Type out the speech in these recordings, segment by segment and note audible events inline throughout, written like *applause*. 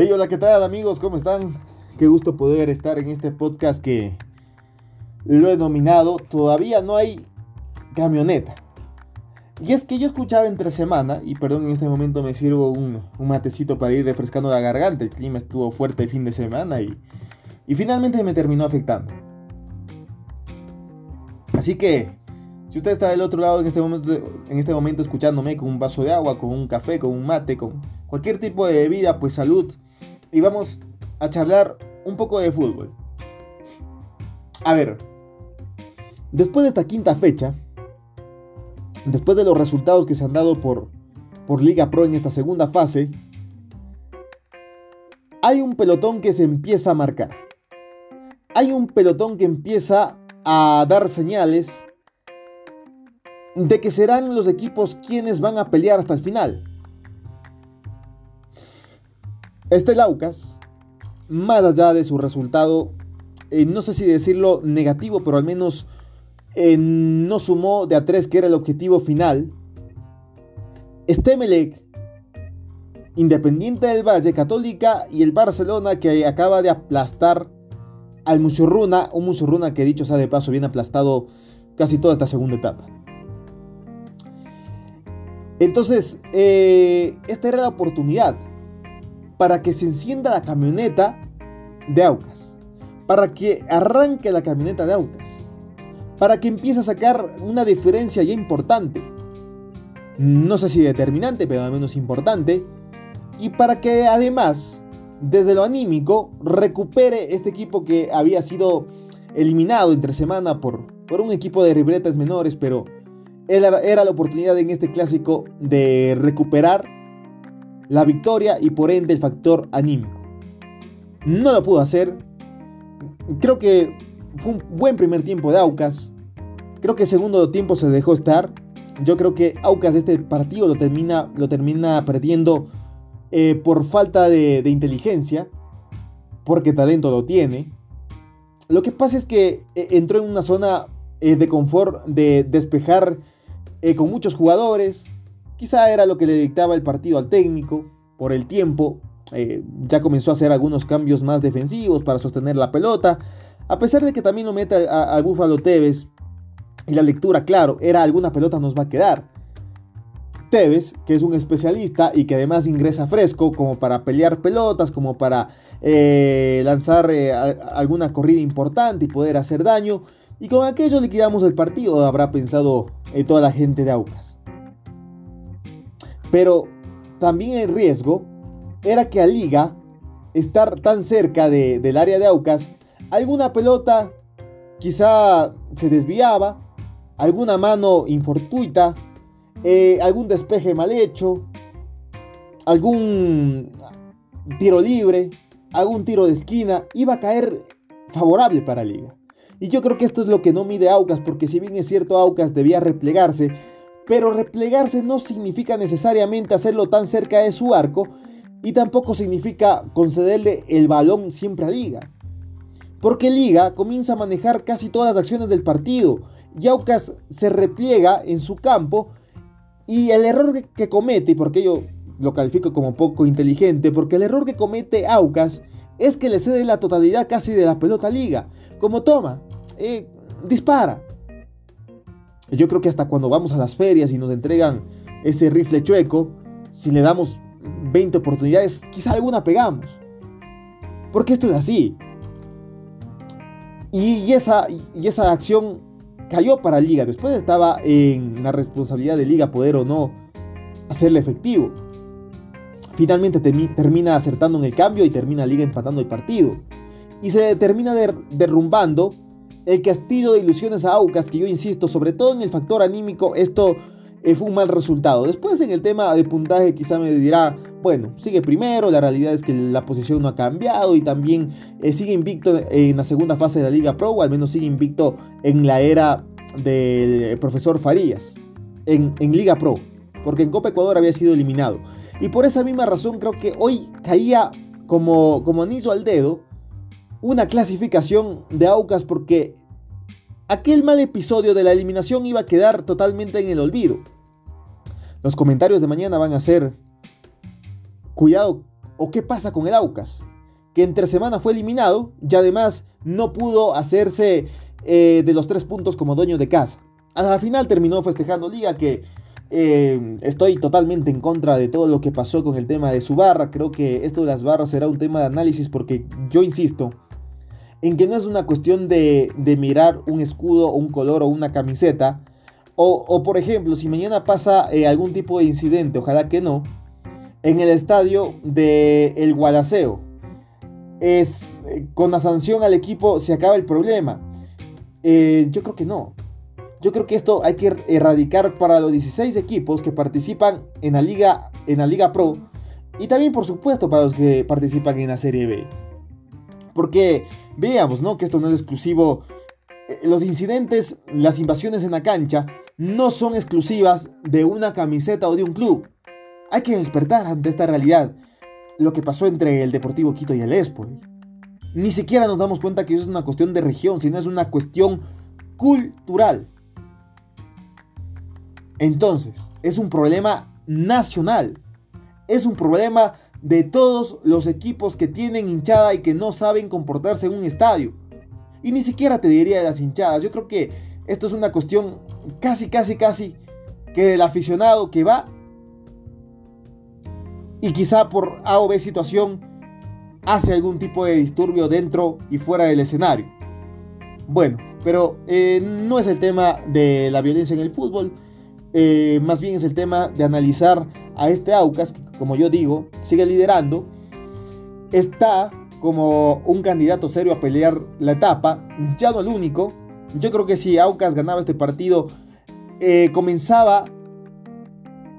Hey, hola, ¿qué tal amigos? ¿Cómo están? Qué gusto poder estar en este podcast que lo he nominado Todavía no hay camioneta. Y es que yo escuchaba entre semana, y perdón, en este momento me sirvo un, matecito para ir refrescando la garganta, el clima estuvo fuerte el fin de semana y, y finalmente me terminó afectando. Así que, si usted está del otro lado en este, momento, en este momento escuchándome con un vaso de agua, con un café, con un mate, con cualquier tipo de bebida, pues salud y vamos a charlar un poco de fútbol. A ver, después de esta quinta fecha, después de los resultados que se han dado por, por Liga Pro en esta segunda fase, hay un pelotón que se empieza a marcar. Hay un pelotón que empieza a dar señales de que serán los equipos quienes van a pelear hasta el final. Este Laucas, más allá de su resultado, eh, no sé si decirlo negativo, pero al menos eh, no sumó de a tres, que era el objetivo final. Este Melec, Independiente del Valle, Católica y el Barcelona que acaba de aplastar al Musurruna, un Musurruna que dicho sea de paso viene aplastado casi toda esta segunda etapa. Entonces, eh, esta era la oportunidad para que se encienda la camioneta de Aucas, para que arranque la camioneta de Aucas, para que empiece a sacar una diferencia ya importante, no sé si determinante, pero al menos importante, y para que además, desde lo anímico, recupere este equipo que había sido eliminado entre semana por, por un equipo de ribretas menores, pero era, era la oportunidad en este clásico de recuperar la victoria y por ende el factor anímico. No lo pudo hacer. Creo que fue un buen primer tiempo de Aucas. Creo que segundo tiempo se dejó estar. Yo creo que Aucas este partido lo termina, lo termina perdiendo eh, por falta de, inteligencia. Porque talento lo tiene. Lo que pasa es que eh, entró en una zona eh, de confort de despejar con muchos jugadores Quizá era lo que le dictaba el partido al técnico, por el tiempo, eh, ya comenzó a hacer algunos cambios más defensivos para sostener la pelota, a pesar de que también lo mete al Búfalo Tevez, y la lectura, claro, era alguna pelota nos va a quedar. Tevez, que es un especialista y que además ingresa fresco como para pelear pelotas, como para eh, lanzar eh, alguna corrida importante y poder hacer daño. Y con aquello liquidamos el partido, habrá pensado toda la gente de Aucas. Pero también el riesgo era que a Liga, estar tan cerca del área de Aucas, alguna pelota quizá se desviaba, alguna mano infortuita, eh, algún despeje mal hecho, algún tiro libre, algún tiro de esquina, iba a caer favorable para Liga. Y yo creo que esto es lo que no mide Aucas, porque si bien es cierto Aucas debía replegarse, pero replegarse no significa necesariamente hacerlo tan cerca de su arco y tampoco significa concederle el balón siempre a Liga. Porque Liga comienza a manejar casi todas las acciones del partido y Aucas se repliega en su campo y el error que, comete, y porque yo lo califico como poco inteligente, porque el error que comete Aucas es que le cede la totalidad casi de la pelota a Liga. Como toma, eh, dispara, yo creo que hasta cuando vamos a las ferias y nos entregan ese rifle chueco, si le damos 20 oportunidades, quizá alguna pegamos. Porque esto es así. Y, esa, y esa acción cayó para Liga. Después estaba en la responsabilidad de Liga poder o no hacerle efectivo. Finalmente termina acertando en el cambio y termina Liga empatando el partido. Y se termina derrumbando el castillo de ilusiones a Aucas, que yo insisto, sobre todo en el factor anímico, esto eh, fue un mal resultado. Después en el tema de puntaje quizá me dirá, bueno, sigue primero, la realidad es que la posición no ha cambiado y también eh, sigue invicto en la segunda fase de la Liga Pro, o al menos sigue invicto en la era del profesor Farías, en, en Liga Pro, porque en Copa Ecuador había sido eliminado. Y por esa misma razón creo que hoy caía como, como anillo al dedo una clasificación de Aucas porque aquel mal episodio de la eliminación iba a quedar totalmente en el olvido. Los comentarios de mañana van a ser, cuidado ¿O qué pasa con el Aucas? Que entre semana fue eliminado y además no pudo hacerse eh, de los tres puntos como dueño de casa. A la final terminó festejando Liga que eh, estoy totalmente en contra de todo lo que pasó con el tema de su barra. Creo que esto de las barras será un tema de análisis porque yo insisto en que no es una cuestión de, mirar un escudo o un color o una camiseta. O, por ejemplo, si mañana pasa eh, algún tipo de incidente, ojalá que no, en el estadio de El Gualaceo, es, eh, con la sanción al equipo se acaba el problema. yo creo que no. Yo creo que esto hay que erradicar para los 16 equipos que participan en la Liga, en la Liga Pro y también por supuesto para los que participan en la Serie B. Porque veamos, ¿no? Que esto no es exclusivo. Eh, los incidentes, las invasiones en la cancha no son exclusivas de una camiseta o de un club. Hay que despertar ante esta realidad. Lo que pasó entre el Deportivo Quito y el Espoli. Ni siquiera nos damos cuenta que eso es una cuestión de región, sino es una cuestión cultural. Entonces, es un problema nacional. Es un problema de todos los equipos que tienen hinchada y que no saben comportarse en un estadio. Y ni siquiera te diría de las hinchadas. Yo creo que esto es una cuestión casi, casi, casi que del aficionado que va y quizá por A o B situación hace algún tipo de disturbio dentro y fuera del escenario. Bueno, pero eh, no es el tema de la violencia en el fútbol. Eh, más bien es el tema de analizar a este Aucas, como yo digo, sigue liderando, está como un candidato serio a pelear la etapa, ya no el único. Yo creo que si Aucas ganaba este partido, eh, comenzaba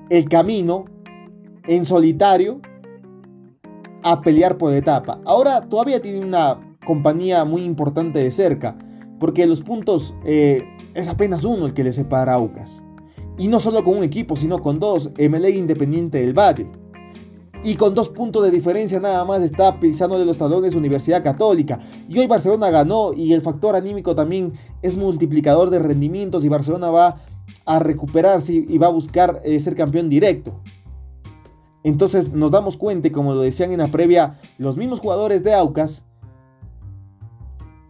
el camino en solitario a pelear por la etapa. Ahora todavía tiene una compañía muy importante de cerca, porque los puntos eh, es apenas uno el que le separa a Aucas. Y no solo con un equipo, sino con dos, MLE Independiente del Valle. Y con dos puntos de diferencia nada más está pisando de los talones Universidad Católica. Y hoy Barcelona ganó y el factor anímico también es multiplicador de rendimientos y Barcelona va a recuperarse y va a buscar eh, ser campeón directo. Entonces nos damos cuenta, como lo decían en la previa los mismos jugadores de Aucas,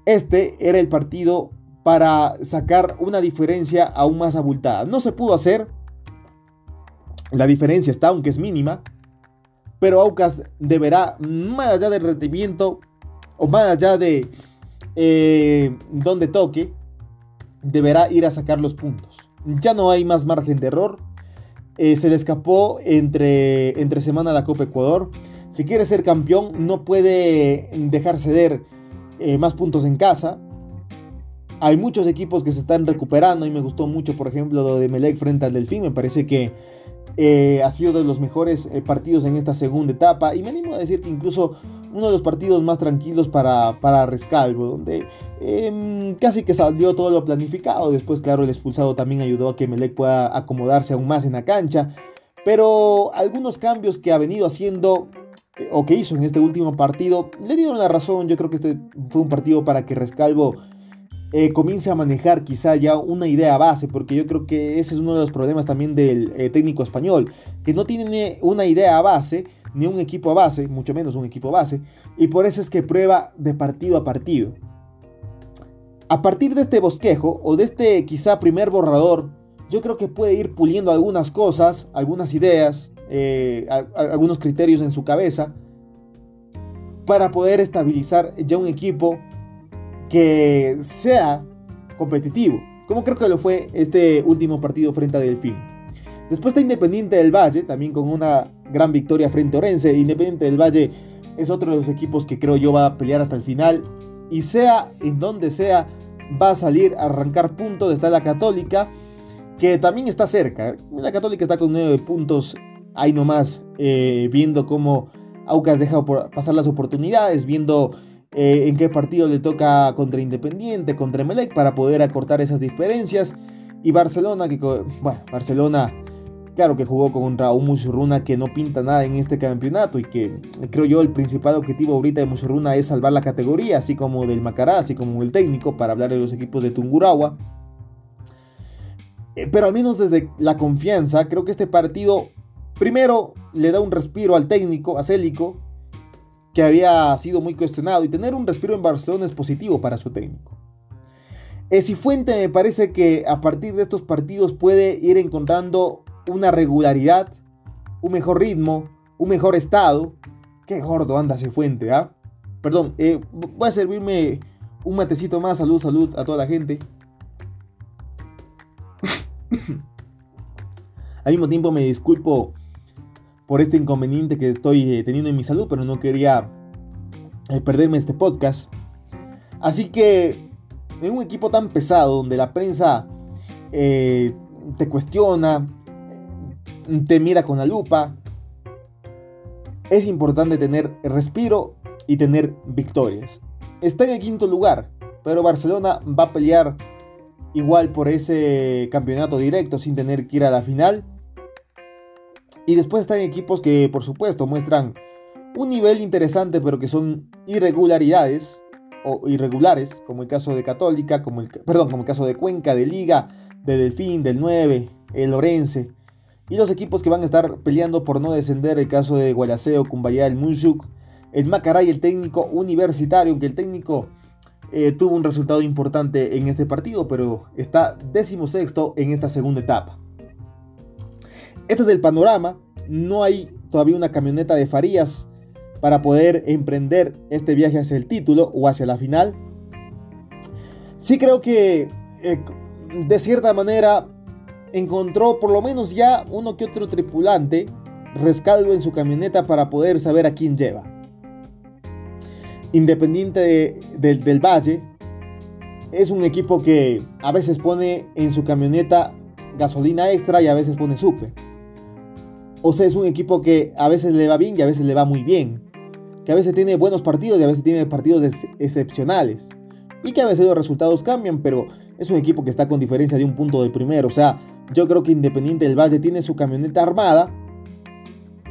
este era el partido para sacar una diferencia aún más abultada. No se pudo hacer, la diferencia está, aunque es mínima, pero Aucas deberá, más allá del rendimiento o más allá de eh, donde toque, deberá ir a sacar los puntos. Ya no hay más margen de error. Eh, se le escapó entre, entre semana la Copa Ecuador. Si quiere ser campeón, no puede dejar ceder eh, más puntos en casa. Hay muchos equipos que se están recuperando y me gustó mucho, por ejemplo, lo de Melec frente al Delfín. Me parece que eh, ha sido de los mejores eh, partidos en esta segunda etapa y me animo a decir que incluso uno de los partidos más tranquilos para, para Rescalvo, donde em, casi que salió todo lo planificado. Después, claro, el expulsado también ayudó a que Melec pueda acomodarse aún más en la cancha. Pero algunos cambios que ha venido haciendo eh, o que hizo en este último partido le dieron la razón. Yo creo que este fue un partido para que Rescalvo eh, comience a manejar quizá ya una idea base, porque yo creo que ese es uno de los problemas también del eh, técnico español, que no tiene una idea base, ni un equipo base, mucho menos un equipo base, y por eso es que prueba de partido a partido. A partir de este bosquejo, o de este quizá primer borrador, yo creo que puede ir puliendo algunas cosas, algunas ideas, eh, algunos criterios en su cabeza, para poder estabilizar ya un equipo que sea competitivo, como creo que lo fue este último partido frente a Delfín. Después está Independiente del Valle, también con una gran victoria frente a Orense. Independiente del Valle es otro de los equipos que creo yo va a pelear hasta el final. Y sea en donde sea, va a salir a arrancar puntos. Está la Católica, que también está cerca. La Católica está con nueve puntos ahí nomás, eh, viendo cómo Aucas deja pasar las oportunidades, viendo eh, en qué partido le toca contra Independiente, contra Emelec, para poder acortar esas diferencias. Y Barcelona, que bueno, Barcelona, claro que jugó contra un Musurruna que no pinta nada en este campeonato y que creo yo el principal objetivo ahorita de Musurruna es salvar la categoría, así como del Macará, así como el técnico, para hablar de los equipos de Tungurahua. Eh, pero al menos desde la confianza, creo que este partido primero le da un respiro al técnico, a Célico, que había sido muy cuestionado y tener un respiro en Barcelona es positivo para su técnico. Fuente me parece que a partir de estos partidos puede ir encontrando una regularidad, un mejor ritmo, un mejor estado. Qué gordo anda Cifuente, ¿ah? Perdón, eh, voy a servirme un matecito más. Salud, salud a toda la gente. *laughs* Al mismo tiempo me disculpo por este inconveniente que estoy eh, teniendo en mi salud, pero no quería eh, perderme este podcast. Así que en un equipo tan pesado donde la prensa te cuestiona, te mira con la lupa, es importante tener respiro y tener victorias. Está en el quinto lugar, pero Barcelona va a pelear igual por ese campeonato directo sin tener que ir a la final. Y después están equipos que por supuesto muestran un nivel interesante pero que son irregularidades o irregulares, como el caso de Católica, como el, perdón, como el caso de Cuenca, de Liga, de Delfín, del 9, el Lorense. Y los equipos que van a estar peleando por no descender, el caso de Guayaseo, Cumbayá, el Munchuk, el Macaray, el técnico universitario, aunque el técnico eh, tuvo un resultado importante en este partido, pero está décimo sexto en esta segunda etapa. Este es el panorama, no hay todavía una camioneta de Farías para poder emprender este viaje hacia el título o hacia la final. Sí creo que eh, de cierta manera encontró por lo menos ya uno que otro tripulante rescaldo en su camioneta para poder saber a quién lleva. Independiente del Valle, es un equipo que a veces pone en su camioneta gasolina extra y a veces pone super. O sea, es un equipo que a veces le va bien y a veces le va muy bien. Que a veces tiene buenos partidos y a veces tiene partidos excepcionales. Y que a veces los resultados cambian, pero es un equipo que está con diferencia de un punto del primero. O sea, yo creo que Independiente del Valle tiene su camioneta armada.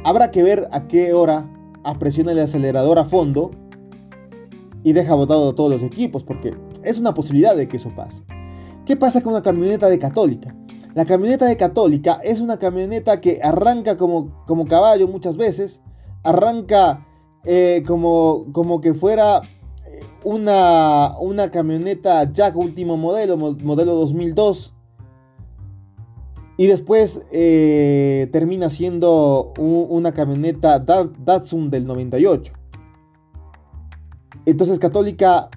Habrá que ver a qué hora apresiona el acelerador a fondo y deja botado a todos los equipos, porque es una posibilidad de que eso pase. ¿Qué pasa con la camioneta de Católica? La camioneta de Católica es una camioneta que arranca como, como caballo muchas veces, arranca eh, como, como que fuera eh, una, una camioneta Jack último modelo, modelo 2002, y después eh, termina siendo una camioneta Datsun del 98. Entonces Católica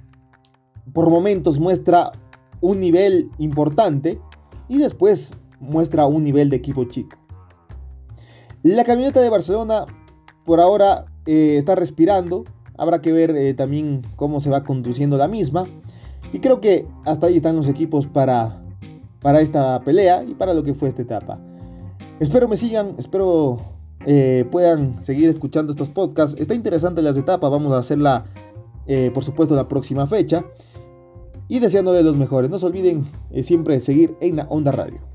por momentos muestra un nivel importante y después muestra un nivel de equipo chico. La camioneta de Barcelona por ahora eh, está respirando. Habrá que ver eh, también cómo se va conduciendo la misma. Y creo que hasta ahí están los equipos para para esta pelea y para lo que fue esta etapa. Espero me sigan, espero eh, puedan seguir escuchando estos podcasts. Está interesante las etapas, vamos a hacerla por supuesto la próxima fecha. Y deseando de los mejores. No se olviden eh, siempre seguir en la Onda Radio.